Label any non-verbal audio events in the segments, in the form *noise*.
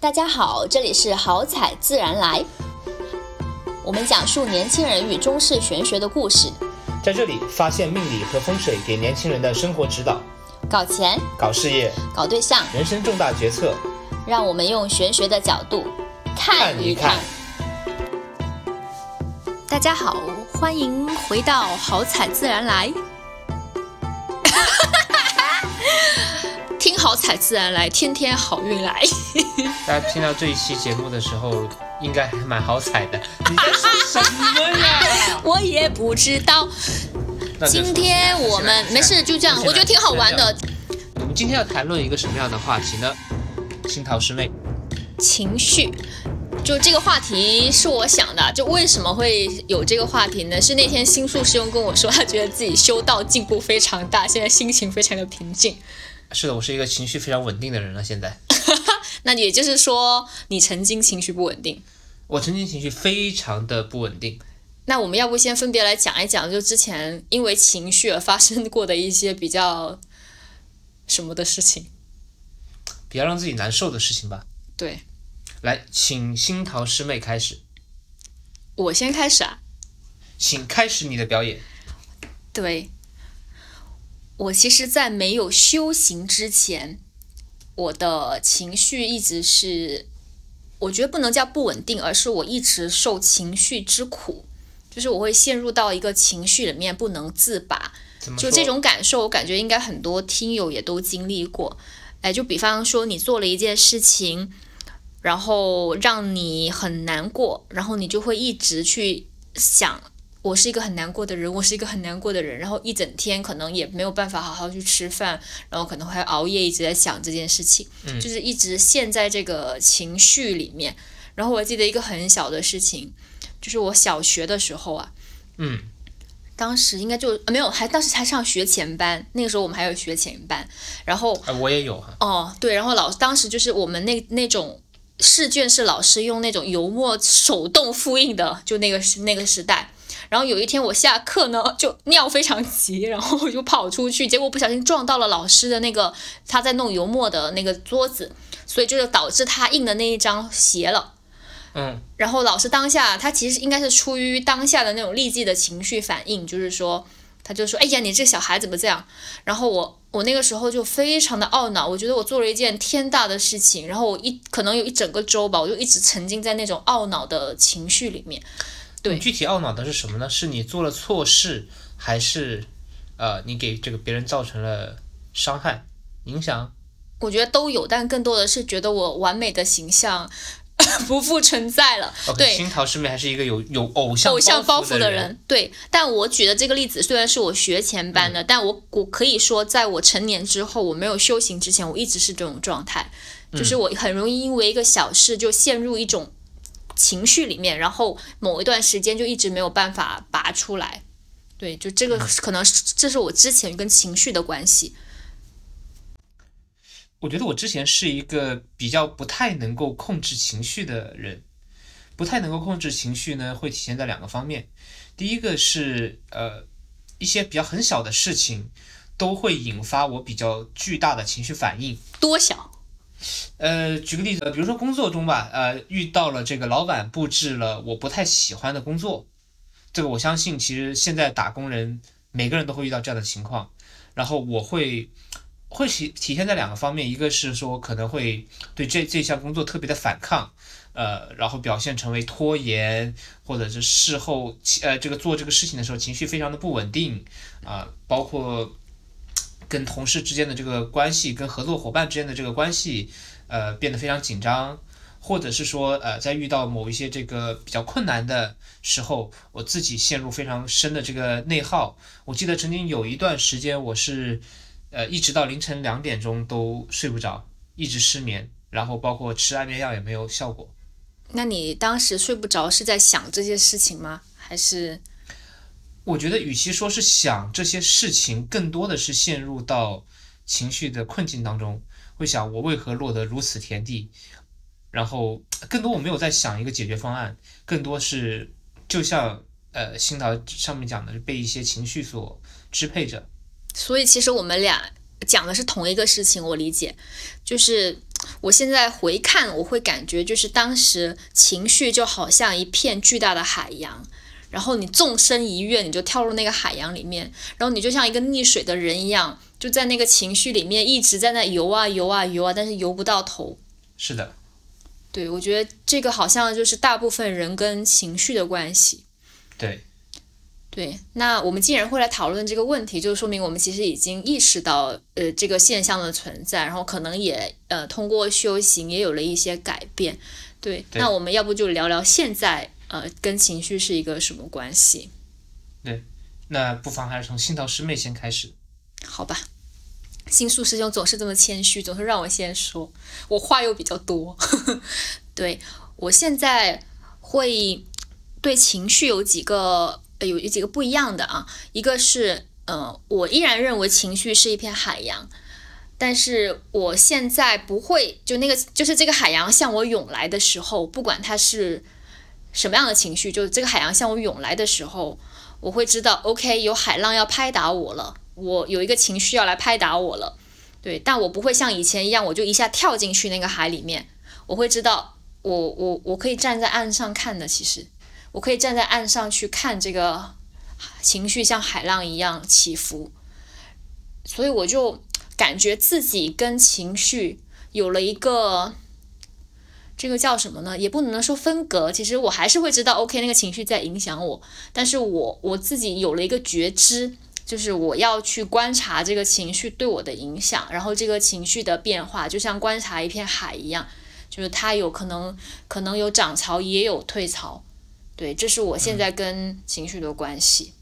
大家好，这里是好彩自然来，我们讲述年轻人与中式玄学的故事，在这里发现命理和风水给年轻人的生活指导，搞钱、搞事业、搞对象，人生重大决策，让我们用玄学的角度看一看。大家好，欢迎回到好彩自然来。好彩自然来，天天好运来。*laughs* 大家听到这一期节目的时候，应该还蛮好彩的。*laughs* 你在说什么呀？我也不知道。今天我们没事，就这样，我觉得挺好玩的。我们今天要谈论一个什么样的话题呢？新桃师妹，情绪，就这个话题是我想的。就为什么会有这个话题呢？是那天星宿师兄跟我说，他觉得自己修道进步非常大，现在心情非常的平静。是的，我是一个情绪非常稳定的人了。现在，*laughs* 那也就是说，你曾经情绪不稳定。我曾经情绪非常的不稳定。那我们要不先分别来讲一讲，就之前因为情绪而发生过的一些比较什么的事情。比较让自己难受的事情吧。对来，请新桃师妹开始，我先开始啊。请开始你的表演。对，我其实，在没有修行之前，我的情绪一直是，我觉得不能叫不稳定，而是我一直受情绪之苦，就是我会陷入到一个情绪里面不能自拔。就这种感受，我感觉应该很多听友也都经历过。哎，就比方说你做了一件事情，然后让你很难过，然后你就会一直去想，我是一个很难过的人，我是一个很难过的人，然后一整天可能也没有办法好好去吃饭，然后可能还熬夜一直在想这件事情，嗯就是一直陷在这个情绪里面。然后我还记得一个很小的事情，就是我小学的时候啊，嗯，当时应该就呃没有，还当时还上学前班，那个时候我们还有学前班，然后啊，我也有哈。哦对，然后老当时就是我们那那种试卷是老师用那种油墨手动复印的，就那个时那个时代。然后有一天我下课呢，就尿非常急，然后我就跑出去，结果不小心撞到了老师的那个他在弄油墨的那个桌子，所以就是导致他印的那一张斜了。嗯，然后老师当下他其实应该是出于当下的那种立即的情绪反应，就是说，他就说：“哎呀，你这小孩怎么这样？”然后我我那个时候就非常的懊恼，我觉得我做了一件天大的事情，然后我一可能有一整个周吧，我就一直沉浸在那种懊恼的情绪里面。对你具体懊恼的是什么呢？是你做了错事，还是呃你给这个别人造成了伤害、影响？我觉得都有，但更多的是觉得我完美的形象 *laughs* 不复存在了。对，新桃师妹还是一个有有偶像偶像包袱的的人，对。但我举的这个例子虽然是我学前班的，但我我可以说，在我成年之后，我没有修行之前，我一直是这种状态，就是我很容易因为一个小事就陷入一种情绪里面，然后某一段时间就一直没有办法拔出来。对，就这个可能是这是我之前跟情绪的关系。我觉得我之前是一个比较不太能够控制情绪的人，不太能够控制情绪呢，会体现在两个方面。第一个是呃一些比较很小的事情，都会引发我比较巨大的情绪反应。多小？呃，举个例子，比如说工作中吧，呃，遇到了这个老板布置了我不太喜欢的工作，这个我相信其实现在打工人每个人都会遇到这样的情况，然后我会会体体现在两个方面，一个是说可能会对这这项工作特别的反抗，呃，然后表现成为拖延，或者是事后呃这个做这个事情的时候情绪非常的不稳定啊、包括跟同事之间的这个关系，跟合作伙伴之间的这个关系，呃，变得非常紧张，或者是说，呃，在遇到某一些这个比较困难的时候，我自己陷入非常深的这个内耗。我记得曾经有一段时间，我是，呃，一直到凌晨两点钟都睡不着，一直失眠，然后包括吃安眠药也没有效果。那你当时睡不着是在想这些事情吗？还是我觉得，与其说是想这些事情，更多的是陷入到情绪的困境当中，会想我为何落得如此田地，然后更多我没有在想一个解决方案，更多是就像呃新导上面讲的，被一些情绪所支配着。所以其实我们俩讲的是同一个事情，我理解，就是我现在回看，我会感觉就是当时情绪就好像一片巨大的海洋，然后你纵身一跃，你就跳入那个海洋里面，然后你就像一个溺水的人一样，就在那个情绪里面一直在那游啊游啊游啊，但是游不到头。是的，对，我觉得这个好像就是大部分人跟情绪的关系。对。对，那我们既然会来讨论这个问题，就说明我们其实已经意识到，呃，这个现象的存在，然后可能也，呃，通过修行也有了一些改变。对，那我们要不就聊聊现在，呃，跟情绪是一个什么关系？对，那不妨还是从新道师妹先开始。好吧，新宿师兄总是这么谦虚，总是让我先说，我话又比较多。*laughs* 对我现在会对情绪有几个。有有几个不一样的啊，一个是，呃，我依然认为情绪是一片海洋，但是我现在不会就那个就是这个海洋向我涌来的时候，不管它是什么样的情绪，就是这个海洋向我涌来的时候，我会知道，OK，有海浪要拍打我了，我有一个情绪要来拍打我了，对，但我不会像以前一样，我就一下跳进去那个海里面，我会知道，我我我可以站在岸上看的，其实。我可以站在岸上去看这个情绪像海浪一样起伏，所以我就感觉自己跟情绪有了一个这个叫什么呢？也不能说分隔，其实我还是会知道，OK，那个情绪在影响我，但是我我自己有了一个觉知，就是我要去观察这个情绪对我的影响，然后这个情绪的变化，就像观察一片海一样，就是它有可能可能有涨潮，也有退潮。对，这是我现在跟情绪的关系。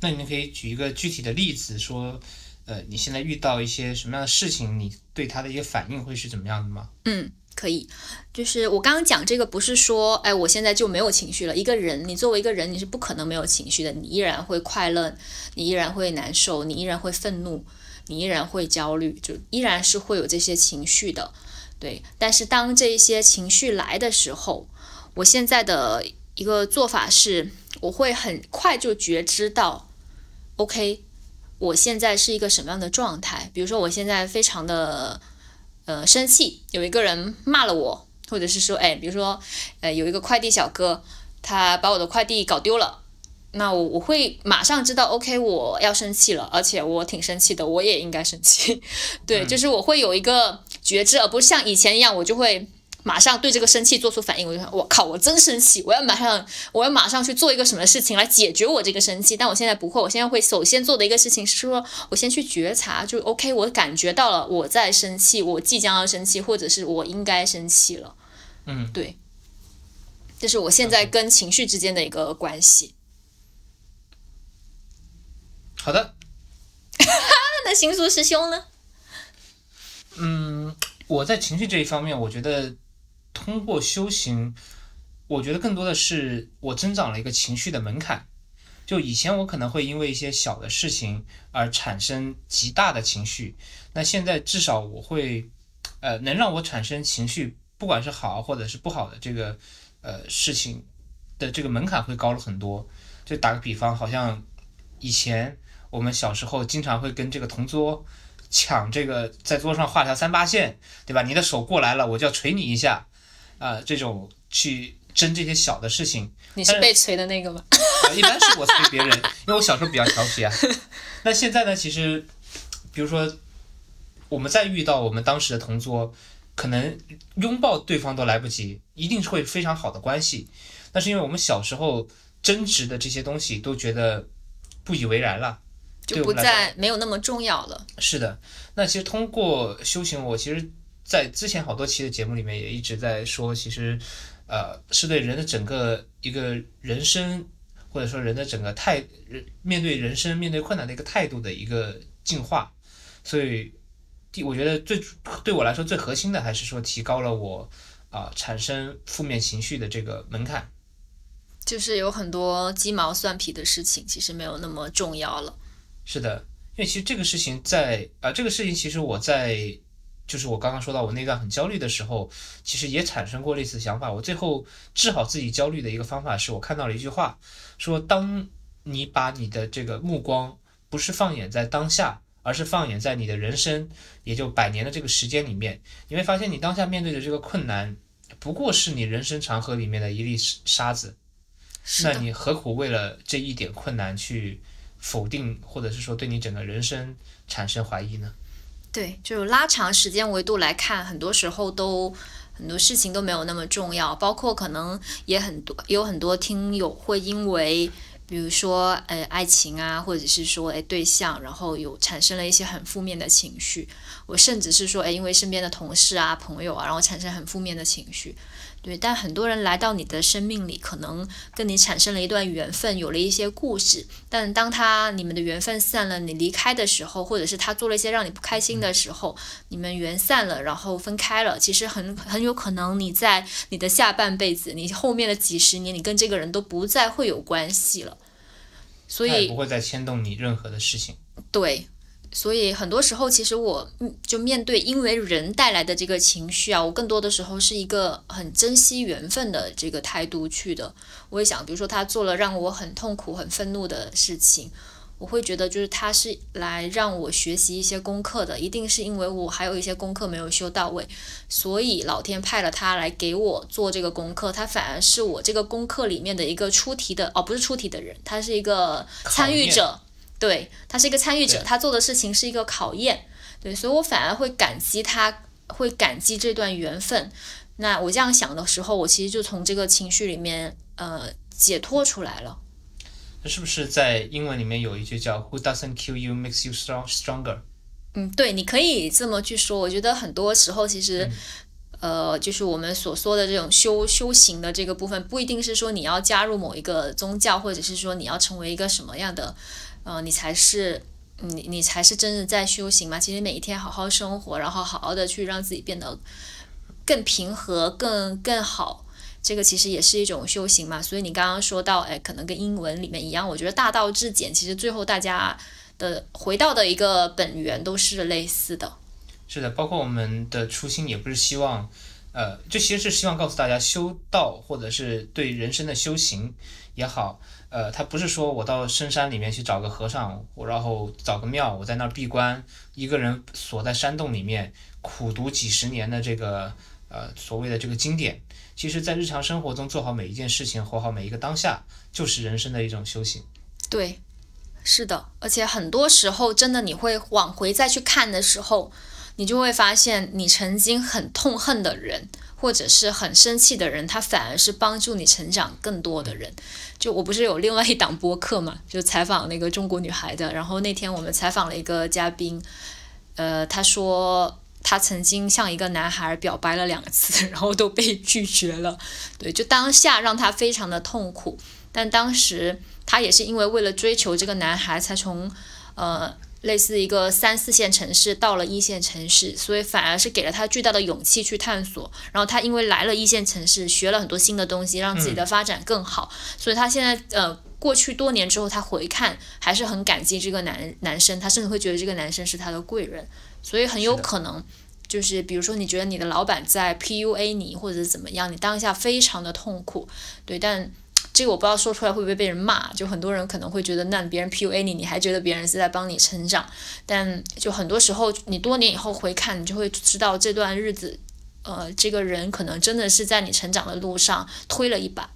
那你们可以举一个具体的例子，说，呃，你现在遇到一些什么样的事情，你对他的一个反应会是怎么样的吗？嗯，可以。就是我刚刚讲这个，不是说，哎，我现在就没有情绪了。一个人，你作为一个人，你是不可能没有情绪的，你依然会快乐，你依然会难受，你依然会愤怒，你依然会焦虑，就依然是会有这些情绪的。对，但是当这些情绪来的时候，我现在的一个做法是，我会很快就觉知到，OK，我现在是一个什么样的状态。比如说，我现在非常的呃生气，有一个人骂了我，或者是说，哎，比如说，呃，有一个快递小哥，他把我的快递搞丢了，那我我会马上知道，OK，我要生气了，而且我挺生气的，我也应该生气。对，就是我会有一个觉知，而不是像以前一样，我就会。马上对这个生气做出反应，我就想，我靠，我真生气，我要马上，我要马上去做一个什么事情来解决我这个生气。但我现在不会，我现在会首先做的一个事情是说，我先去觉察，就 OK，我感觉到了我在生气，我即将要生气，或者是我应该生气了。嗯，对，这是我现在跟情绪之间的一个关系。好的。*laughs* 那行苏师兄呢？嗯，我在情绪这一方面，我觉得。通过修行，我觉得更多的是我增长了一个情绪的门槛。就以前我可能会因为一些小的事情而产生极大的情绪，那现在至少我会，呃，能让我产生情绪，不管是好或者是不好的这个呃事情的这个门槛会高了很多。就打个比方，好像以前我们小时候经常会跟这个同桌抢这个在桌上画条三八线，对吧？你的手过来了，我就要捶你一下。啊，这种去争这些小的事情，你是被催的那个吗？*laughs* 一般是我催别人，因为我小时候比较调皮啊。那现在呢？其实，比如说，我们再遇到我们当时的同桌，可能拥抱对方都来不及，一定是会非常好的关系。那是因为我们小时候争执的这些东西都觉得不以为然了，就不再没有那么重要了。是的，那其实通过修行，我其实。在之前好多期的节目里面也一直在说，其实，呃，是对人的整个一个人生，或者说人的整个态，人面对人生、面对困难的一个态度的一个进化。所以，第我觉得最对我来说最核心的还是说提高了我啊产生负面情绪的这个门槛。就是有很多鸡毛蒜皮的事情，其实没有那么重要了。是的，因为其实这个事情在啊，这个事情其实我在。就是我刚刚说到我那段很焦虑的时候，其实也产生过类似想法。我最后治好自己焦虑的一个方法是我看到了一句话，说当你把你的这个目光不是放眼在当下，而是放眼在你的人生，也就百年的这个时间里面，你会发现你当下面对的这个困难，不过是你人生长河里面的一粒沙子。那你何苦为了这一点困难去否定，或者是说对你整个人生产生怀疑呢？对，就拉长时间维度来看，很多时候都很多事情都没有那么重要，包括可能也很多有很多听友会因为。比如说，呃，爱情啊，或者是说，哎，对象，然后有产生了一些很负面的情绪。我甚至是说，哎，因为身边的同事啊、朋友啊，然后产生很负面的情绪。对，但很多人来到你的生命里，可能跟你产生了一段缘分，有了一些故事。但当他你们的缘分散了，你离开的时候，或者是他做了一些让你不开心的时候，你们缘散了，然后分开了。其实很很有可能你在你的下半辈子，你后面的几十年，你跟这个人都不再会有关系了。所以不会再牵动你任何的事情。对。所以很多时候，其实我就面对因为人带来的这个情绪啊，我更多的时候是一个很珍惜缘分的这个态度去的。我也想，比如说他做了让我很痛苦、很愤怒的事情，我会觉得就是他是来让我学习一些功课的，一定是因为我还有一些功课没有修到位，所以老天派了他来给我做这个功课。他反而是我这个功课里面的一个出题的，哦，不是出题的人，他是一个参与者。对他是一个参与者，他做的事情是一个考验，对，所以我反而会感激他，会感激这段缘分。那我这样想的时候，我其实就从这个情绪里面呃解脱出来了。那是不是在英文里面有一句叫 “Who doesn't kill you makes you strong stronger”？嗯，对，你可以这么去说。我觉得很多时候其实，呃，就是我们所说的这种修修行的这个部分，不一定是说你要加入某一个宗教，或者是说你要成为一个什么样的。嗯，你才是你，你才是真的在修行嘛。其实每一天好好生活，然后好好的去让自己变得更平和、更更好，这个其实也是一种修行嘛。所以你刚刚说到，哎，可能跟英文里面一样，我觉得大道至简，其实最后大家的回到的一个本源都是类似的。是的，包括我们的初心也不是希望，呃，就其实是希望告诉大家，修道或者是对人生的修行也好。呃，他不是说我到深山里面去找个和尚，我然后找个庙，我在那儿闭关，一个人锁在山洞里面苦读几十年的这个呃所谓的这个经典。其实，在日常生活中做好每一件事情，活好每一个当下，就是人生的一种修行。对，是的，而且很多时候，真的你会往回再去看的时候，你就会发现，你曾经很痛恨的人。或者是很生气的人，他反而是帮助你成长更多的人。就我不是有另外一档播客嘛，就采访那个中国女孩的。然后那天我们采访了一个嘉宾，呃，他说他曾经向一个男孩表白了两次，然后都被拒绝了。对，就当下让他非常的痛苦。但当时他也是因为为了追求这个男孩，才从呃。类似一个三四线城市到了一线城市，所以反而是给了他巨大的勇气去探索。然后他因为来了一线城市，学了很多新的东西，让自己的发展更好。所以他现在呃，过去多年之后，他回看还是很感激这个男男生，他甚至会觉得这个男生是他的贵人。所以很有可能就是比如说，你觉得你的老板在 PUA 你或者怎么样，你当下非常的痛苦，对，但。这个我不知道说出来会不会被人骂，就很多人可能会觉得，那别人 PUA 你，你还觉得别人是在帮你成长，但就很多时候，你多年以后回看，你就会知道这段日子，呃，这个人可能真的是在你成长的路上推了一把。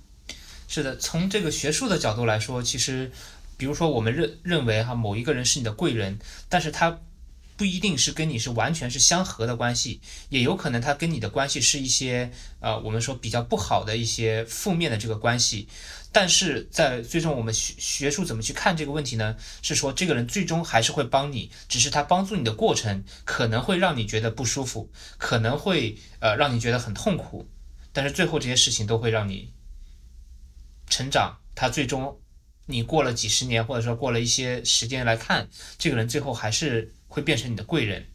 是的，从这个学术的角度来说，其实，比如说我们认认为哈某一个人是你的贵人，但是他。不一定是跟你是完全是相合的关系，也有可能他跟你的关系是一些呃，我们说比较不好的一些负面的这个关系。但是在最终我们学学术怎么去看这个问题呢？是说这个人最终还是会帮你，只是他帮助你的过程可能会让你觉得不舒服，可能会呃让你觉得很痛苦，但是最后这些事情都会让你成长。他最终你过了几十年，或者说过了一些时间来看，这个人最后还是。会变成你的贵人。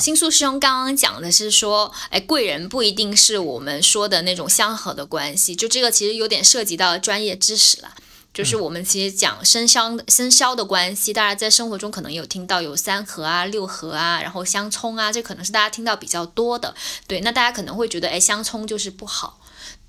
新宿师兄刚刚讲的是说，哎，贵人不一定是我们说的那种相合的关系，就这个其实有点涉及到专业知识了。就是我们其实讲生肖生肖的关系，大家在生活中可能有听到有三合啊、六合啊，然后相冲啊，这可能是大家听到比较多的。对，那大家可能会觉得，哎，相冲就是不好，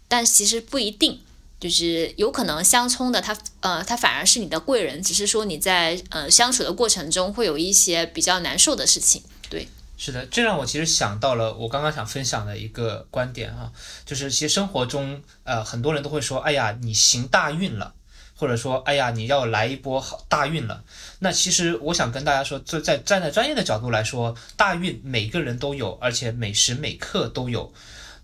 但其实不一定。就是有可能相冲的他，呃，他反而是你的贵人，只是说你在呃相处的过程中会有一些比较难受的事情。对，是的，这让我其实想到了我刚刚想分享的一个观点哈，就是其实生活中呃很多人都会说，哎呀，你行大运了。或者说，哎呀，你要来一波好大运了。那其实我想跟大家说，在在站在专业的角度来说，大运每个人都有，而且每时每刻都有。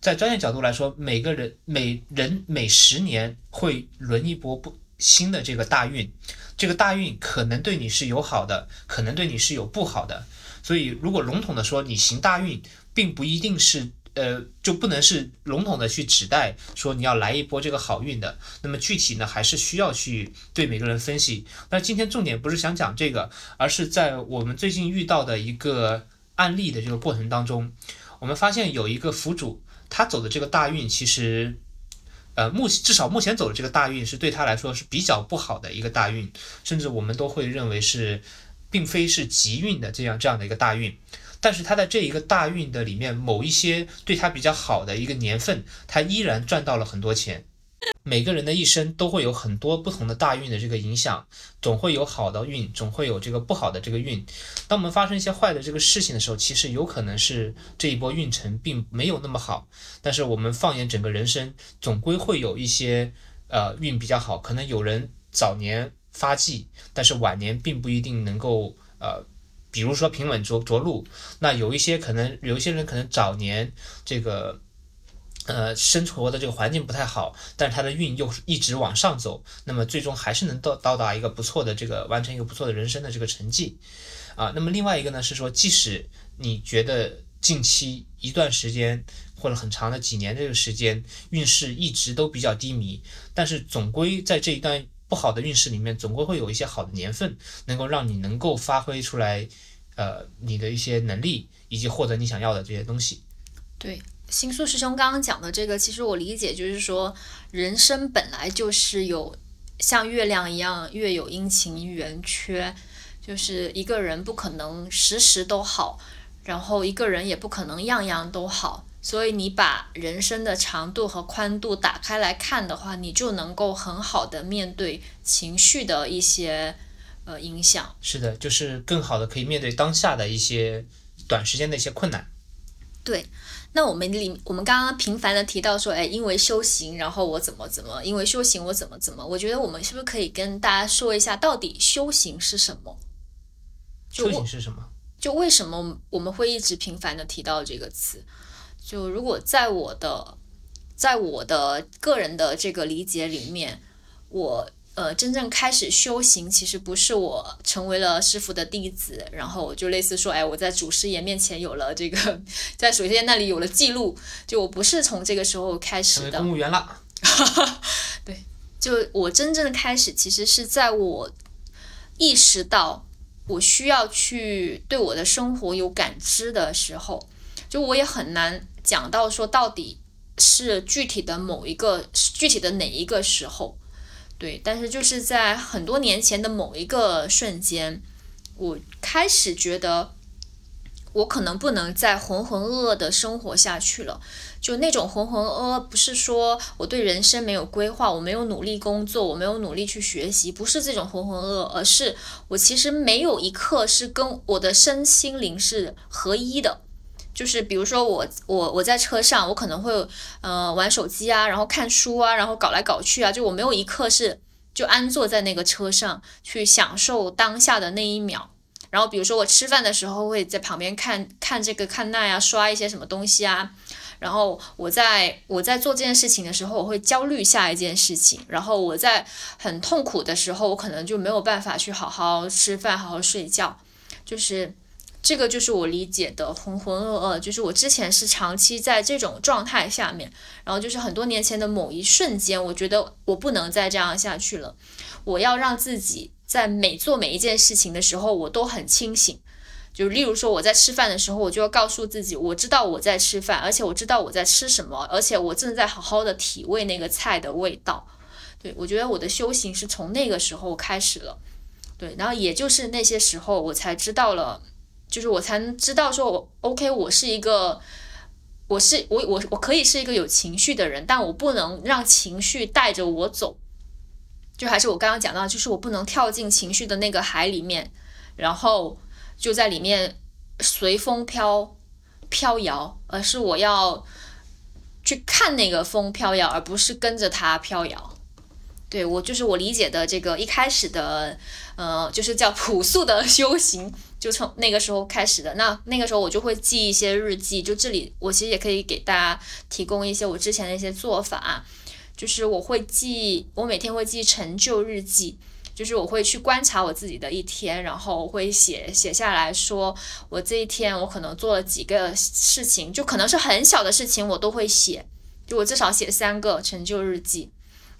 在专业角度来说，每个人每人每十年会轮一波不新的这个大运，这个大运可能对你是有好的，可能对你是有不好的。所以，如果笼统的说，你行大运，并不一定是。呃，就不能是笼统的去指代说你要来一波这个好运的。那么具体呢，还是需要去对每个人分析。那今天重点不是想讲这个，而是在我们最近遇到的一个案例的这个过程当中，我们发现有一个福主，他走的这个大运，其实，呃，目至少目前走的这个大运是对他来说是比较不好的一个大运，甚至我们都会认为是，并非是吉运的这样这样的一个大运。但是他在这一个大运的里面，某一些对他比较好的一个年份，他依然赚到了很多钱。*laughs* 每个人的一生都会有很多不同的大运的这个影响，总会有好的运，总会有这个不好的这个运。当我们发生一些坏的这个事情的时候，其实有可能是这一波运程并没有那么好。但是我们放眼整个人生，总归会有一些呃运比较好。可能有人早年发迹，但是晚年并不一定能够呃。比如说平稳着着陆，那有一些可能有一些人可能早年这个，呃，生活的这个环境不太好，但是他的运又一直往上走，那么最终还是能到到达一个不错的这个完成一个不错的人生的这个成绩，啊，那么另外一个呢是说，即使你觉得近期一段时间或者很长的几年这个时间运势一直都比较低迷，但是总归在这一段不好的运势里面，总归会有一些好的年份，能够让你能够发挥出来。呃，你的一些能力以及获得你想要的这些东西。对，星宿师兄刚刚讲的这个，其实我理解就是说，人生本来就是有像月亮一样，月有阴晴圆缺，就是一个人不可能时时都好，然后一个人也不可能样样都好，所以你把人生的长度和宽度打开来看的话，你就能够很好的面对情绪的一些。呃，影响是的，就是更好的可以面对当下的一些短时间的一些困难。对，那我们里我们刚刚频繁的提到说，哎，因为修行，然后我怎么怎么，因为修行我怎么怎么，我觉得我们是不是可以跟大家说一下，到底修行是什么？修行是什么？就为什么我们会一直频繁的提到这个词？就如果在我的在我的个人的这个理解里面，我。呃，真正开始修行，其实不是我成为了师傅的弟子，然后就类似说，哎，我在祖师爷面前有了这个，*laughs* 在祖师爷那里有了记录，就我不是从这个时候开始的。公务员了。*laughs* 对，就我真正的开始，其实是在我意识到我需要去对我的生活有感知的时候，就我也很难讲到说到底是具体的某一个具体的哪一个时候。对，但是就是在很多年前的某一个瞬间，我开始觉得，我可能不能再浑浑噩噩的生活下去了。就那种浑浑噩噩，不是说我对人生没有规划，我没有努力工作，我没有努力去学习，不是这种浑浑噩噩，而是我其实没有一刻是跟我的身心灵是合一的。就是比如说我我我在车上，我可能会呃玩手机啊，然后看书啊，然后搞来搞去啊，就我没有一刻是就安坐在那个车上去享受当下的那一秒。然后比如说我吃饭的时候会在旁边看看这个看那呀，刷一些什么东西啊。然后我在我在做这件事情的时候，我会焦虑下一件事情。然后我在很痛苦的时候，我可能就没有办法去好好吃饭，好好睡觉，就是。这个就是我理解的浑浑噩噩，就是我之前是长期在这种状态下面，然后就是很多年前的某一瞬间，我觉得我不能再这样下去了，我要让自己在每做每一件事情的时候，我都很清醒。就例如说我在吃饭的时候，我就要告诉自己，我知道我在吃饭，而且我知道我在吃什么，而且我正在好好的体味那个菜的味道。对我觉得我的修行是从那个时候开始了，对，然后也就是那些时候，我才知道了。就是我才能知道说，我 OK，我是一个我是我我我可以是一个有情绪的人，但我不能让情绪带着我走。就还是我刚刚讲到，就是我不能跳进情绪的那个海里面，然后就在里面随风飘飘摇，而是我要去看那个风飘摇，而不是跟着它飘摇。对我就是我理解的这个一开始的，呃，就是叫 *laughs* 朴素的修行，就从那个时候开始的。那那个时候我就会记一些日记，就这里我其实也可以给大家提供一些我之前的一些做法。就是我会记，我每天会记成就日记，就是我会去观察我自己的一天，然后会写写下来说，我这一天我可能做了几个事情，就可能是很小的事情，我都会写，就我至少写三个成就日记，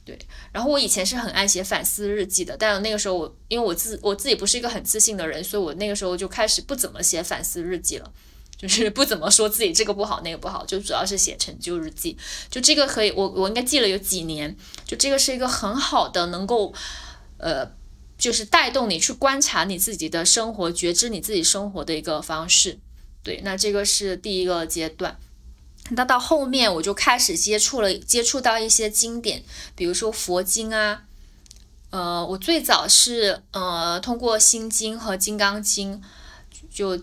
对。然后我以前是很爱写反思日记的，但那个时候我因为我自我自己不是一个很自信的人，所以我那个时候就开始不怎么写反思日记了。就是不怎么说自己这个不好那个不好，就主要是写成就日记。就这个可以，我我应该记了有几年。就这个是一个很好的能够，呃，就是带动你去观察你自己的生活，觉知你自己生活的一个方式。对，那这个是第一个阶段。那到后面我就开始接触了，接触到一些经典，比如说佛经啊。呃，我最早是呃通过心经和金刚经，就。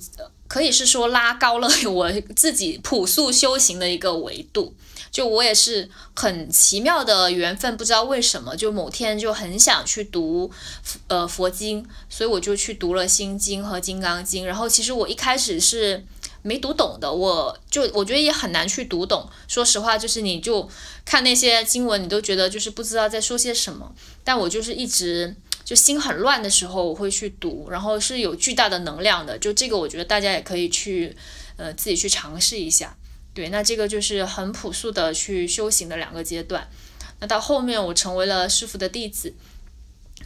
可以是说拉高了 *laughs* 我自己朴素修行的一个维度，就我也是很奇妙的缘分，不知道为什么，就某天就很想去读，呃佛经，所以我就去读了心经和金刚经。然后其实我一开始是没读懂的，我就我觉得也很难去读懂。说实话，就是你就看那些经文，你都觉得就是不知道在说些什么。但我就是一直。就心很乱的时候，我会去读，然后是有巨大的能量的。就这个，我觉得大家也可以去，呃，自己去尝试一下。对，那这个就是很朴素的去修行的两个阶段。那到后面我成为了师傅的弟子，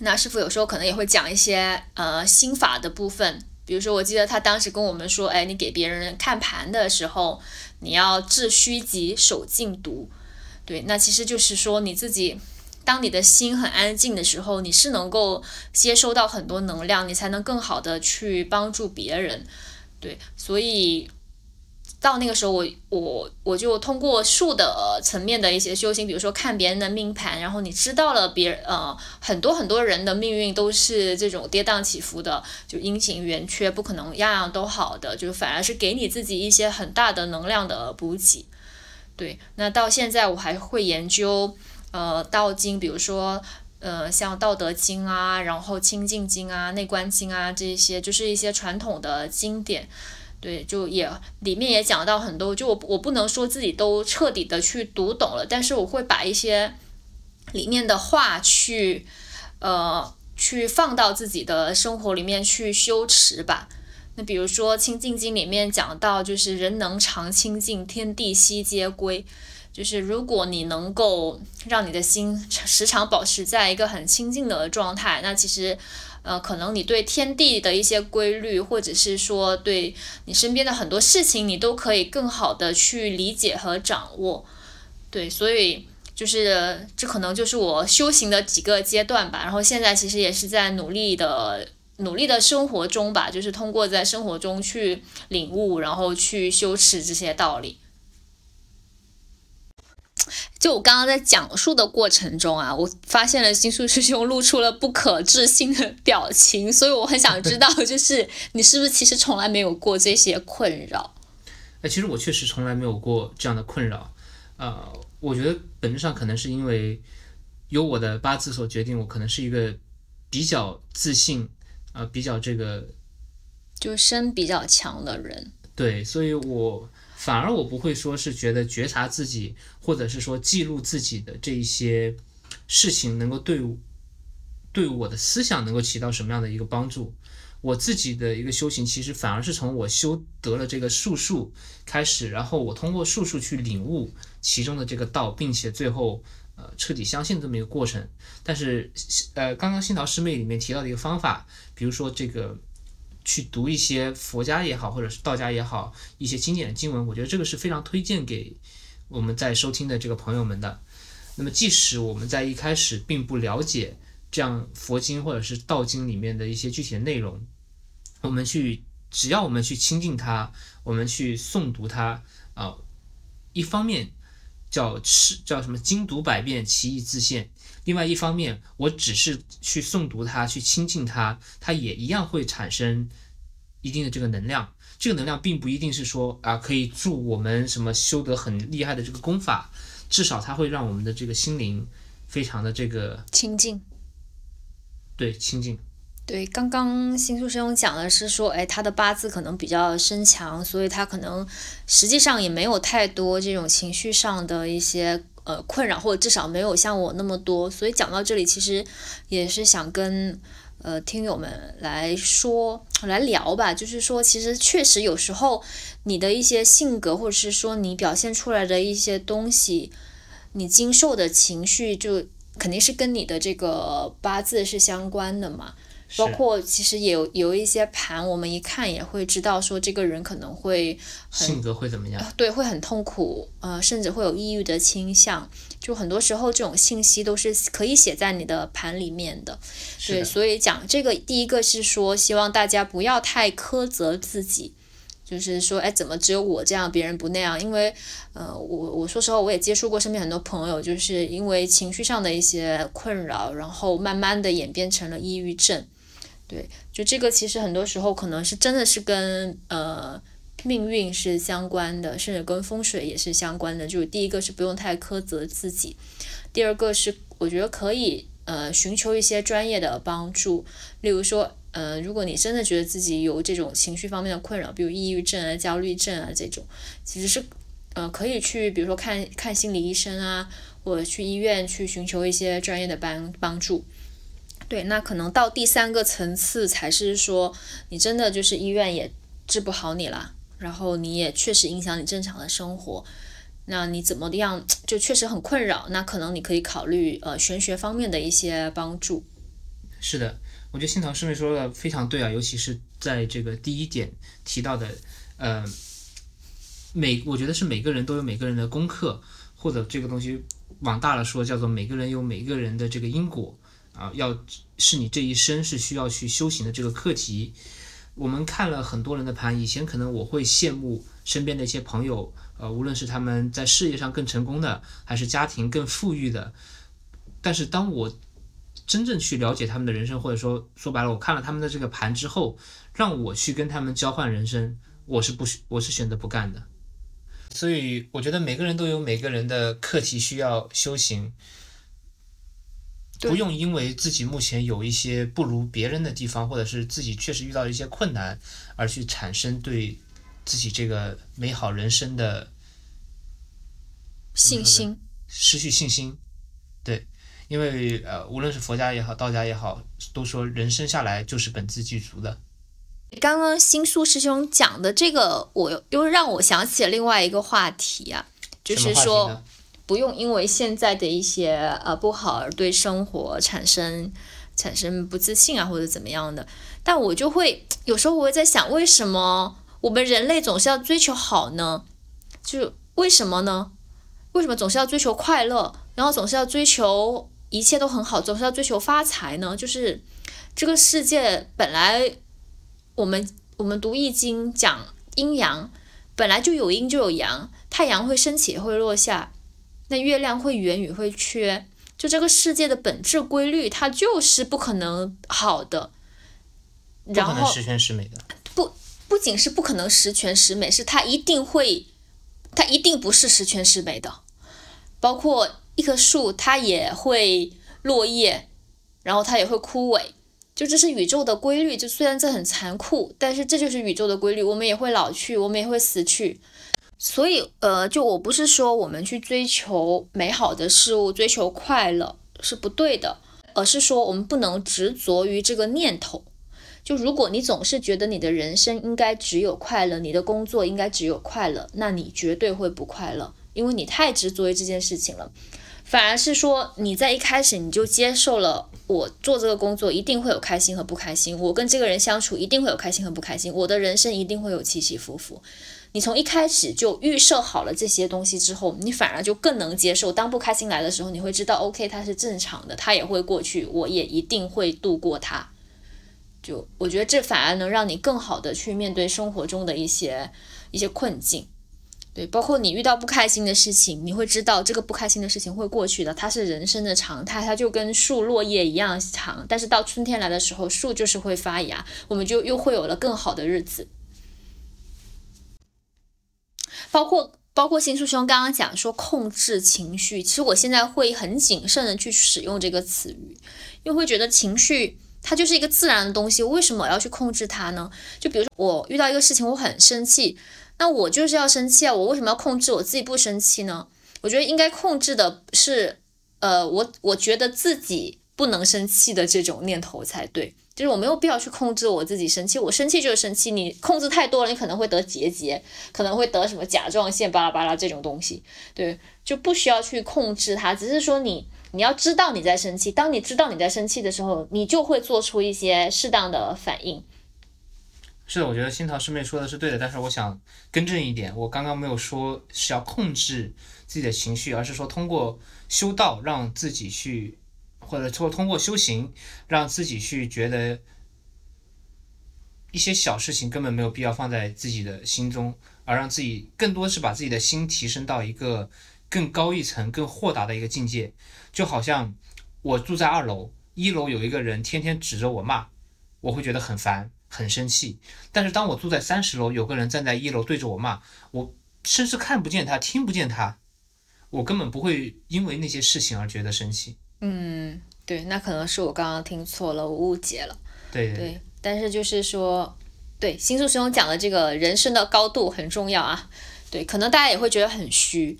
那师傅有时候可能也会讲一些呃心法的部分，比如说我记得他当时跟我们说，哎，你给别人看盘的时候，你要致虚极，守静笃。对，那其实就是说你自己。当你的心很安静的时候，你是能够接收到很多能量，你才能更好的去帮助别人。对，所以到那个时候，我我我就通过术的层面的一些修行，比如说看别人的命盘，然后你知道了别人呃很多很多人的命运都是这种跌宕起伏的，就阴晴圆缺，不可能样样都好的，就是反而是给你自己一些很大的能量的补给。对，那到现在我还会研究。呃，道经，比如说，呃，像《道德经》啊，然后《清净经》啊，《内观经》啊，这些就是一些传统的经典，对，就也里面也讲到很多，就我我不能说自己都彻底的去读懂了，但是我会把一些里面的话去，呃，去放到自己的生活里面去修持吧。那比如说《清净经》里面讲到，就是人能常清净，天地悉皆归。就是如果你能够让你的心时常保持在一个很清净的状态，那其实，呃，可能你对天地的一些规律，或者是说对你身边的很多事情，你都可以更好的去理解和掌握。对，所以就是这可能就是我修行的几个阶段吧。然后现在其实也是在努力的努力的生活中吧，就是通过在生活中去领悟，然后去修持这些道理。*tsk* 就我刚刚在讲述的过程中啊，我发现了新树师兄露出了不可置信的表情，所以我很想知道，*laughs* 就是你是不是其实从来没有过这些困扰？哎，其实我确实从来没有过这样的困扰。呃，我觉得本质上可能是因为由我的八字所决定，我可能是一个比较自信，呃，比较这个就身比较强的人。对，所以我。反而我不会说是觉得觉察自己，或者是说记录自己的这一些事情能够对对我的思想能够起到什么样的一个帮助。我自己的一个修行，其实反而是从我修得了这个术数开始，然后我通过术数去领悟其中的这个道，并且最后呃彻底相信这么一个过程。但是呃，刚刚新桃师妹里面提到的一个方法，比如说这个。去读一些佛家也好，或者是道家也好，一些经典的经文，我觉得这个是非常推荐给我们在收听的这个朋友们的。那么，即使我们在一开始并不了解这样佛经或者是道经里面的一些具体的内容，我们去，只要我们去亲近它，我们去诵读它啊，一方面叫是叫什么精读百遍，其义自现；另外一方面，我只是去诵读它，去亲近它，它也一样会产生一定的这个能量。这个能量并不一定是说啊，可以助我们什么修得很厉害的这个功法，至少它会让我们的这个心灵非常的这个清净。对，清净。对，刚刚新宿师兄讲的是说，哎，他的八字可能比较身强，所以他可能实际上也没有太多这种情绪上的一些呃困扰，或者至少没有像我那么多。所以讲到这里，其实也是想跟呃听友们来说来聊吧，就是说，其实确实有时候你的一些性格，或者是说你表现出来的一些东西，你经受的情绪，就肯定是跟你的这个八字是相关的嘛。包括其实也有有一些盘，我们一看也会知道说这个人可能会性格会怎么样？对，会很痛苦，呃，甚至会有抑郁的倾向。就很多时候这种信息都是可以写在你的盘里面的。对，所以讲这个第一个是说，希望大家不要太苛责自己，就是说，哎，怎么只有我这样，别人不那样？因为，呃，我我说实话，我也接触过身边很多朋友，就是因为情绪上的一些困扰，然后慢慢的演变成了抑郁症。对，就这个其实很多时候可能是真的是跟呃命运是相关的，甚至跟风水也是相关的。就是第一个是不用太苛责自己，第二个是我觉得可以呃寻求一些专业的帮助，例如说呃如果你真的觉得自己有这种情绪方面的困扰，比如抑郁症啊、焦虑症啊这种，其实是呃可以去比如说看看心理医生啊，或者去医院去寻求一些专业的帮帮助。对，那可能到第三个层次才是说，你真的就是医院也治不好你了，然后你也确实影响你正常的生活，那你怎么样就确实很困扰，那可能你可以考虑呃玄学方面的一些帮助。是的，我觉得新唐师妹说的非常对啊，尤其是在这个第一点提到的，呃，每我觉得是每个人都有每个人的功课，或者这个东西往大了说叫做每个人有每个人的这个因果。啊，要是你这一生是需要去修行的这个课题。我们看了很多人的盘，以前可能我会羡慕身边的一些朋友，呃，无论是他们在事业上更成功的，还是家庭更富裕的。但是当我真正去了解他们的人生，或者说说白了，我看了他们的这个盘之后，让我去跟他们交换人生，我是不，我是选择不干的。所以我觉得每个人都有每个人的课题需要修行。不用因为自己目前有一些不如别人的地方，或者是自己确实遇到了一些困难，而去产生对自己这个美好人生的信心，失去信心。对，因为呃，无论是佛家也好，道家也好，都说人生下来就是本自具足的。刚刚新素师兄讲的这个，我又让我想起了另外一个话题啊，就是说。不用因为现在的一些呃不好而对生活产生产生不自信啊或者怎么样的，但我就会有时候我会在想，为什么我们人类总是要追求好呢？就为什么呢？为什么总是要追求快乐，然后总是要追求一切都很好，总是要追求发财呢？就是这个世界本来我们我们读易经讲阴阳，本来就有阴就有阳，太阳会升起也会落下。那月亮会圆与会缺，就这个世界的本质规律，它就是不可能好的。不可能十全十美的。不，不仅是不可能十全十美，是它一定会，它一定不是十全十美的。包括一棵树，它也会落叶，然后它也会枯萎，就这是宇宙的规律。就虽然这很残酷，但是这就是宇宙的规律。我们也会老去，我们也会死去。所以，呃，就我不是说我们去追求美好的事物、追求快乐是不对的，而是说我们不能执着于这个念头。就如果你总是觉得你的人生应该只有快乐，你的工作应该只有快乐，那你绝对会不快乐，因为你太执着于这件事情了。反而是说你在一开始你就接受了，我做这个工作一定会有开心和不开心，我跟这个人相处一定会有开心和不开心，我的人生一定会有起起伏伏。你从一开始就预设好了这些东西之后，你反而就更能接受。当不开心来的时候，你会知道，OK，它是正常的，它也会过去，我也一定会度过它。就我觉得这反而能让你更好的去面对生活中的一些一些困境。对，包括你遇到不开心的事情，你会知道这个不开心的事情会过去的，它是人生的常态，它就跟树落叶一样长。但是到春天来的时候，树就是会发芽，我们就又会有了更好的日子。包括包括新叔兄刚刚讲说控制情绪，其实我现在会很谨慎的去使用这个词语，因为会觉得情绪它就是一个自然的东西，为什么我要去控制它呢？就比如说我遇到一个事情，我很生气。那我就是要生气啊！我为什么要控制我自己不生气呢？我觉得应该控制的是，呃，我我觉得自己不能生气的这种念头才对。就是我没有必要去控制我自己生气，我生气就是生气。你控制太多了，你可能会得结节，可能会得什么甲状腺巴拉巴拉这种东西。对，就不需要去控制它，只是说你你要知道你在生气。当你知道你在生气的时候，你就会做出一些适当的反应。是的，我觉得新桃师妹说的是对的，但是我想更正一点，我刚刚没有说是要控制自己的情绪，而是说通过修道让自己去，或者说通过修行让自己去觉得一些小事情根本没有必要放在自己的心中，而让自己更多是把自己的心提升到一个更高一层、更豁达的一个境界。就好像我住在二楼，一楼有一个人天天指着我骂，我会觉得很烦。很生气，但是当我住在三十楼，有个人站在一楼对着我骂，我甚至看不见他，听不见他，我根本不会因为那些事情而觉得生气。嗯，对，那可能是我刚刚听错了，我误解了。对对，但是就是说，对，星宿师兄讲的这个人生的高度很重要啊。对，可能大家也会觉得很虚，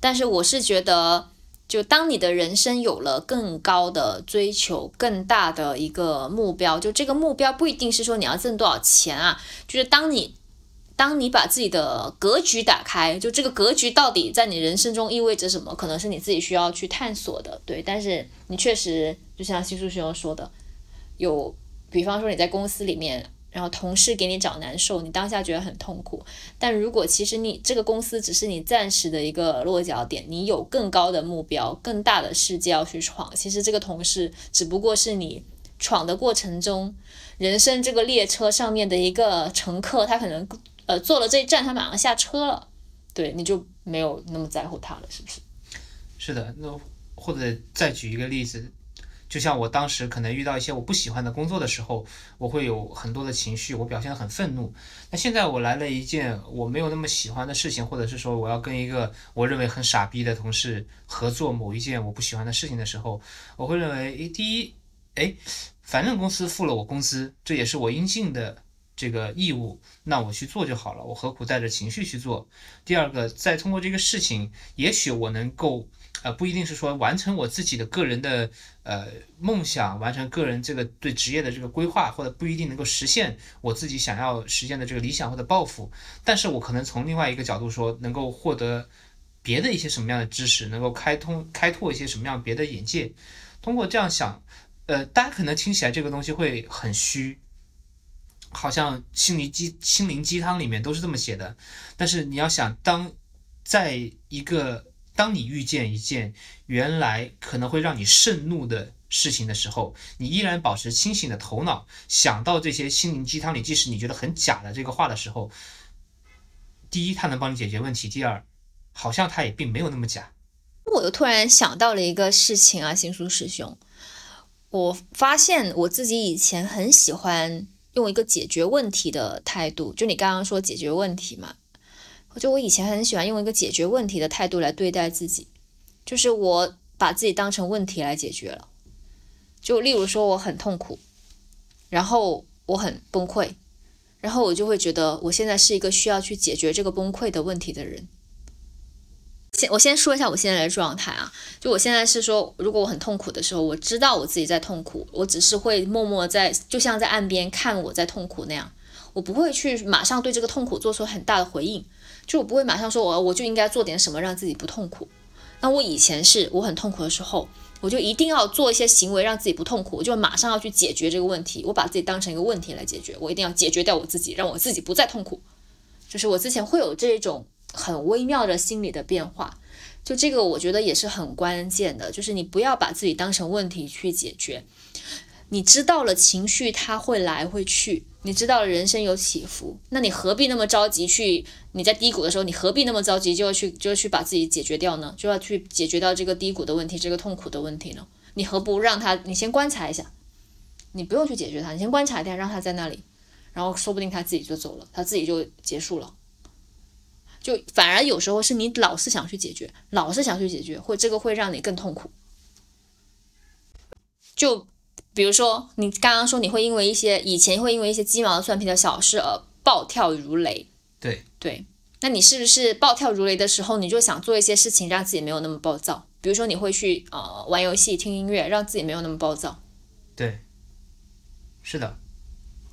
但是我是觉得。就当你的人生有了更高的追求，更大的一个目标，就这个目标不一定是说你要挣多少钱啊，就是当你当你把自己的格局打开，就这个格局到底在你人生中意味着什么，可能是你自己需要去探索的。对，但是你确实就像新书学友说的，有，比方说你在公司里面。然后同事给你找难受，你当下觉得很痛苦。但如果其实你这个公司只是你暂时的一个落脚点，你有更高的目标、更大的世界要去闯，其实这个同事只不过是你闯的过程中，人生这个列车上面的一个乘客，他可能呃坐了这一站，他马上下车了，对，你就没有那么在乎他了，是不是？是的，那或者再举一个例子。就像我当时可能遇到一些我不喜欢的工作的时候，我会有很多的情绪，我表现得很愤怒。那现在我来了一件我没有那么喜欢的事情，或者是说我要跟一个我认为很傻逼的同事合作某一件我不喜欢的事情的时候，我会认为，诶，第一，诶，反正公司付了我工资，这也是我应尽的这个义务，那我去做就好了，我何苦带着情绪去做？第二个，再通过这个事情，也许我能够。呃，不一定是说完成我自己的个人的呃梦想，完成个人这个对职业的这个规划，或者不一定能够实现我自己想要实现的这个理想或者抱负。但是我可能从另外一个角度说，能够获得别的一些什么样的知识，能够开通开拓一些什么样别的眼界。通过这样想，呃，大家可能听起来这个东西会很虚，好像心灵鸡心灵鸡汤里面都是这么写的。但是你要想，当在一个当你遇见一件原来可能会让你盛怒的事情的时候，你依然保持清醒的头脑，想到这些心灵鸡汤里，即使你觉得很假的这个话的时候，第一，它能帮你解决问题；第二，好像它也并没有那么假。我又突然想到了一个事情啊，新书师兄，我发现我自己以前很喜欢用一个解决问题的态度，就你刚刚说解决问题嘛。我就我以前很喜欢用一个解决问题的态度来对待自己，就是我把自己当成问题来解决了。就例如说我很痛苦，然后我很崩溃，然后我就会觉得我现在是一个需要去解决这个崩溃的问题的人。先我先说一下我现在的状态啊，就我现在是说，如果我很痛苦的时候，我知道我自己在痛苦，我只是会默默在，就像在岸边看我在痛苦那样，我不会去马上对这个痛苦做出很大的回应。就我不会马上说，我我就应该做点什么让自己不痛苦。那我以前是我很痛苦的时候，我就一定要做一些行为让自己不痛苦，我就马上要去解决这个问题。我把自己当成一个问题来解决，我一定要解决掉我自己，让我自己不再痛苦。就是我之前会有这种很微妙的心理的变化，就这个我觉得也是很关键的，就是你不要把自己当成问题去解决。你知道了情绪它会来会去，你知道了人生有起伏，那你何必那么着急去？你在低谷的时候，你何必那么着急就要去就要去把自己解决掉呢？就要去解决掉这个低谷的问题，这个痛苦的问题呢？你何不让他？你先观察一下，你不用去解决他，你先观察一下，让他在那里，然后说不定他自己就走了，他自己就结束了。就反而有时候是你老是想去解决，老是想去解决，会这个会让你更痛苦。就比如说你刚刚说你会因为一些以前会因为一些鸡毛蒜皮的小事而暴跳如雷，对对，那你是不是暴跳如雷的时候，你就想做一些事情让自己没有那么暴躁？比如说你会去呃玩游戏、听音乐，让自己没有那么暴躁。对，是的，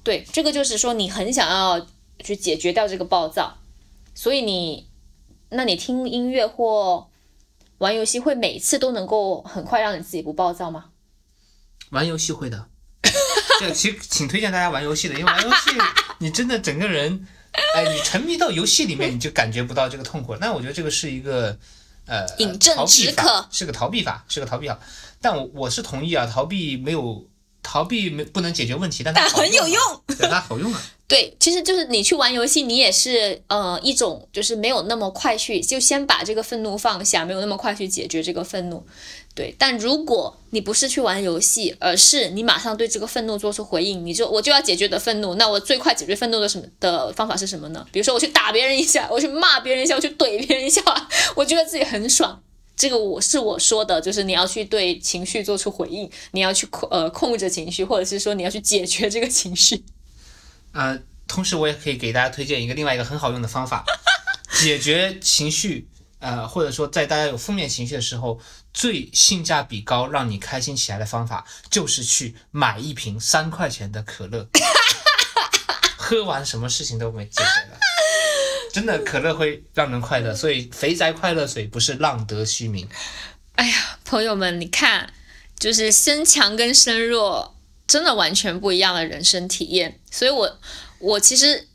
对，这个就是说你很想要去解决掉这个暴躁，所以你，那你听音乐或玩游戏会每次都能够很快让你自己不暴躁吗？玩游戏会的，*laughs* 这其实挺推荐大家玩游戏的，因为玩游戏你真的整个人，哎，你沉迷到游戏里面，你就感觉不到这个痛苦。那我觉得这个是一个呃饮鸩止渴，是个逃避法，是个逃避法。但我我是同意啊，逃避没有逃避没不能解决问题，但它 *laughs* 很有用啊，对，它好用啊。对，其实就是你去玩游戏，你也是呃一种就是没有那么快去，就先把这个愤怒放下，没有那么快去解决这个愤怒。对，但如果你不是去玩游戏，而是你马上对这个愤怒做出回应，你就我就要解决的愤怒，那我最快解决愤怒的什么的方法是什么呢？比如说我去打别人一下，我去骂别人一下，我去怼别人一下，*laughs* 我觉得自己很爽。这个我是我说的，就是你要去对情绪做出回应，你要去控呃控制情绪，或者是说你要去解决这个情绪。呃，同时我也可以给大家推荐一个另外一个很好用的方法，*laughs* 解决情绪，呃，或者说在大家有负面情绪的时候，最性价比高、让你开心起来的方法，就是去买一瓶三块钱的可乐，*laughs* 喝完什么事情都没解决了。真的，可乐会让人快乐，所以肥宅快乐水不是浪得虚名。哎呀，朋友们，你看，就是身强跟身弱，真的完全不一样的人生体验。所以我，我其实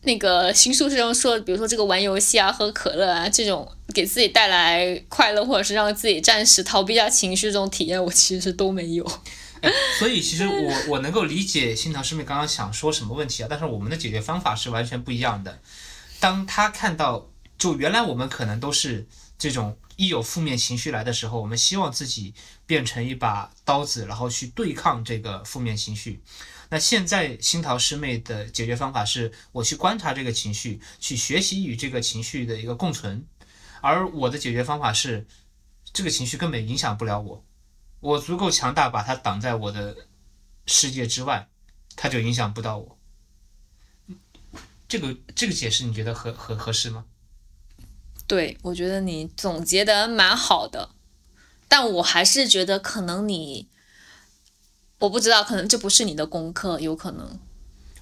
那个新书之中说，比如说这个玩游戏啊、喝可乐啊这种给自己带来快乐，或者是让自己暂时逃避一下情绪这种体验，我其实都没有。所以其实我我能够理解新桃师妹刚刚想说什么问题啊，但是我们的解决方法是完全不一样的。当他看到，就原来我们可能都是这种一有负面情绪来的时候，我们希望自己变成一把刀子，然后去对抗这个负面情绪。那现在新桃师妹的解决方法是，我去观察这个情绪，去学习与这个情绪的一个共存。而我的解决方法是，这个情绪根本影响不了我，我足够强大，把它挡在我的世界之外，它就影响不到我。这个这个解释你觉得合合合适吗？对，我觉得你总结的蛮好的，但我还是觉得可能你，我不知道，可能这不是你的功课，有可能。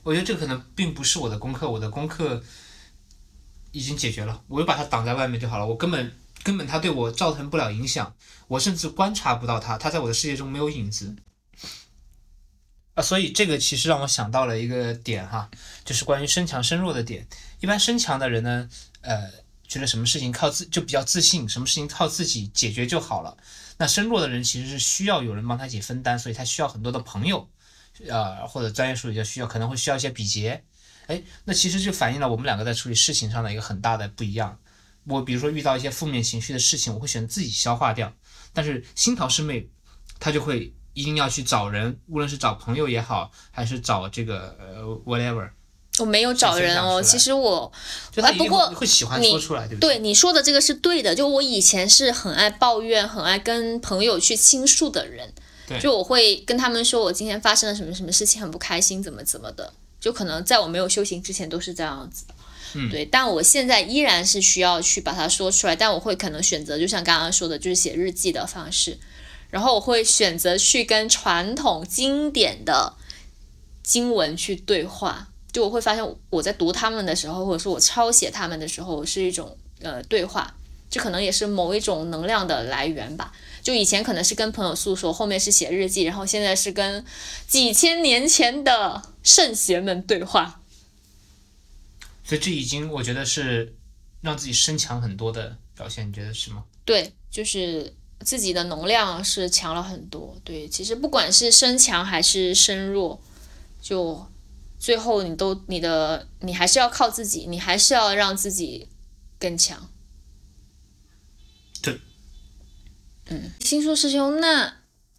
我觉得这可能并不是我的功课，我的功课已经解决了，我就把它挡在外面就好了，我根本根本它对我造成不了影响，我甚至观察不到它，它在我的世界中没有影子。啊，所以这个其实让我想到了一个点哈，就是关于身强身弱的点。一般身强的人呢，呃，觉得什么事情靠自就比较自信，什么事情靠自己解决就好了。那身弱的人其实是需要有人帮他一起分担，所以他需要很多的朋友，呃，或者专业术语叫需要，可能会需要一些比劫。哎，那其实就反映了我们两个在处理事情上的一个很大的不一样。我比如说遇到一些负面情绪的事情，我会选择自己消化掉，但是新桃师妹她就会。一定要去找人，无论是找朋友也好，还是找这个呃 whatever。我没有找人哦，其实我，哎不过会喜欢说出来，对不对？你说的这个是对的，就我以前是很爱抱怨、很爱跟朋友去倾诉的人，就我会跟他们说我今天发生了什么什么事情，很不开心，怎么怎么的，就可能在我没有修行之前都是这样子。嗯，对，但我现在依然是需要去把它说出来，但我会可能选择，就像刚刚说的，就是写日记的方式。然后我会选择去跟传统经典的经文去对话，就我会发现我在读他们的时候，或者说我抄写他们的时候，是一种呃对话，这可能也是某一种能量的来源吧。就以前可能是跟朋友诉说，后面是写日记，然后现在是跟几千年前的圣贤们对话。所以这已经我觉得是让自己身强很多的表现，你觉得是吗？对，就是。自己的能量是强了很多，对，其实不管是身强还是身弱，就最后你都你的你还是要靠自己，你还是要让自己更强。对，嗯，星宿师兄，那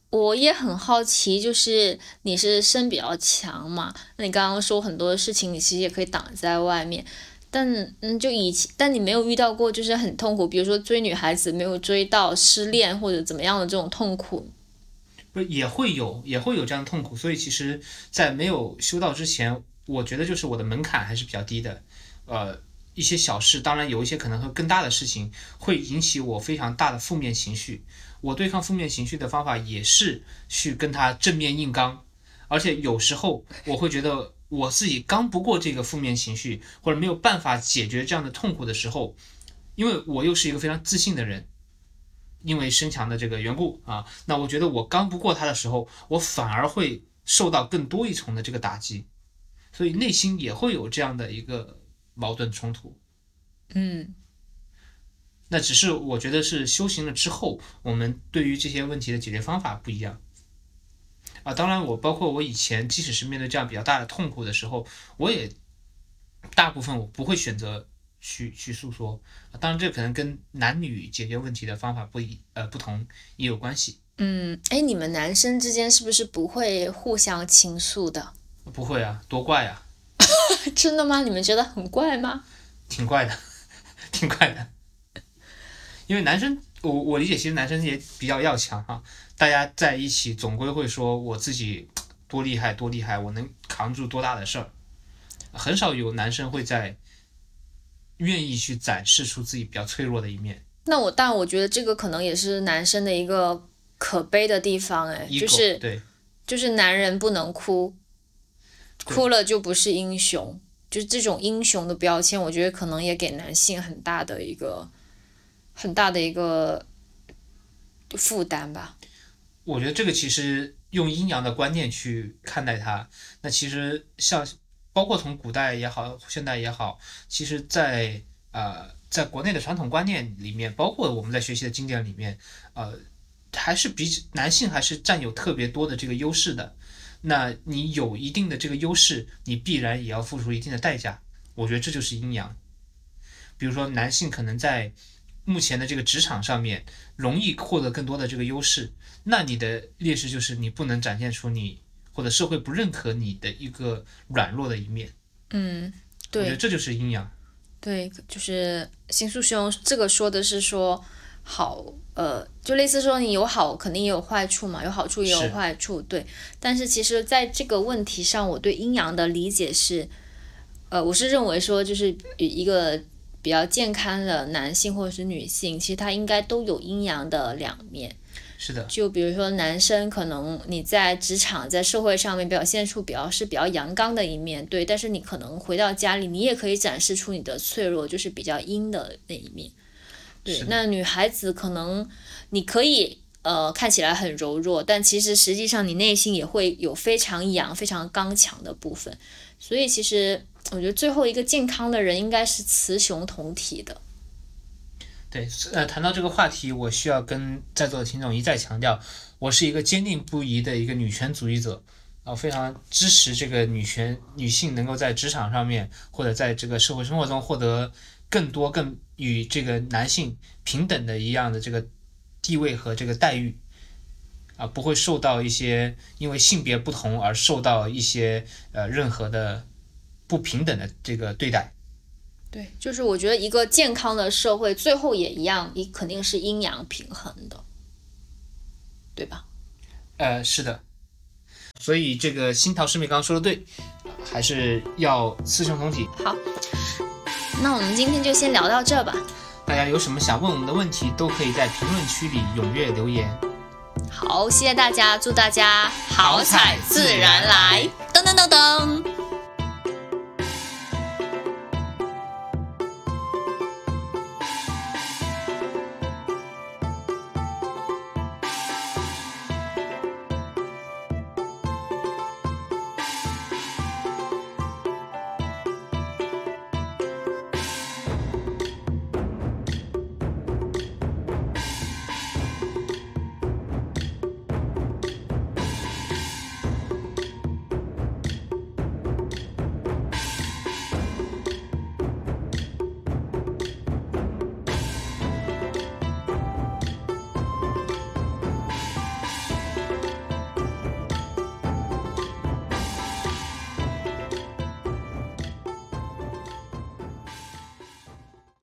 我也很好奇，就是你是身比较强嘛？那你刚刚说很多事情，你其实也可以挡在外面，但嗯，就以前，但你没有遇到过就是很痛苦，比如说追女孩子没有追到，失恋或者怎么样的这种痛苦。不也会有也会有这样的痛苦，所以其实，在没有修道之前，我觉得就是我的门槛还是比较低的，呃，一些小事，当然有一些可能会更大的事情，会引起我非常大的负面情绪。我对抗负面情绪的方法也是去跟他正面硬刚，而且有时候我会觉得我自己刚不过这个负面情绪，或者没有办法解决这样的痛苦的时候，因为我又是一个非常自信的人。因为身强的这个缘故啊，那我觉得我刚不过他的时候，我反而会受到更多一重的这个打击，所以内心也会有这样的一个矛盾冲突。嗯，那只是我觉得是修行了之后，我们对于这些问题的解决方法不一样。啊，当然我包括我以前，即使是面对这样比较大的痛苦的时候，我也大部分我不会选择。去去诉说，当然这可能跟男女解决问题的方法不一呃不同也有关系。嗯，哎，你们男生之间是不是不会互相倾诉的？不会啊，多怪啊！*laughs* 真的吗？你们觉得很怪吗？*laughs* 挺怪的，*laughs* 挺怪的。因为男生，我我理解，其实男生也比较要强哈。大家在一起总归会说我自己多厉害多厉害，我能扛住多大的事儿。很少有男生会在。愿意去展示出自己比较脆弱的一面。那我，但我觉得这个可能也是男生的一个可悲的地方，哎，就是对，就是男人不能哭，哭了就不是英雄，就是这种英雄的标签，我觉得可能也给男性很大的一个很大的一个负担吧。我觉得这个其实用阴阳的观念去看待它，那其实像。包括从古代也好，现代也好，其实，在呃，在国内的传统观念里面，包括我们在学习的经典里面，呃，还是比男性还是占有特别多的这个优势的。那你有一定的这个优势，你必然也要付出一定的代价。我觉得这就是阴阳。比如说，男性可能在目前的这个职场上面容易获得更多的这个优势，那你的劣势就是你不能展现出你。或者社会不认可你的一个软弱的一面，嗯，对，我觉得这就是阴阳。对，就是新宿兄这个说的是说好，呃，就类似说你有好肯定也有坏处嘛，有好处也有坏处，对。但是其实在这个问题上，我对阴阳的理解是，呃，我是认为说就是一个比较健康的男性或者是女性，其实他应该都有阴阳的两面。是的，就比如说男生，可能你在职场、在社会上面表现出比较是比较阳刚的一面，对，但是你可能回到家里，你也可以展示出你的脆弱，就是比较阴的那一面。对，那女孩子可能你可以呃看起来很柔弱，但其实实际上你内心也会有非常阳、非常刚强的部分。所以其实我觉得最后一个健康的人应该是雌雄同体的。对，呃，谈到这个话题，我需要跟在座的听众一再强调，我是一个坚定不移的一个女权主义者，啊，非常支持这个女权女性能够在职场上面或者在这个社会生活中获得更多更与这个男性平等的一样的这个地位和这个待遇，啊，不会受到一些因为性别不同而受到一些呃任何的不平等的这个对待。对，就是我觉得一个健康的社会最后也一样，你肯定是阴阳平衡的，对吧？呃，是的。所以这个新桃师妹刚刚说的对，还是要雌雄同体。好，那我们今天就先聊到这吧。大家有什么想问我们的问题，都可以在评论区里踊跃留言。好，谢谢大家，祝大家好彩自然来，噔噔噔噔。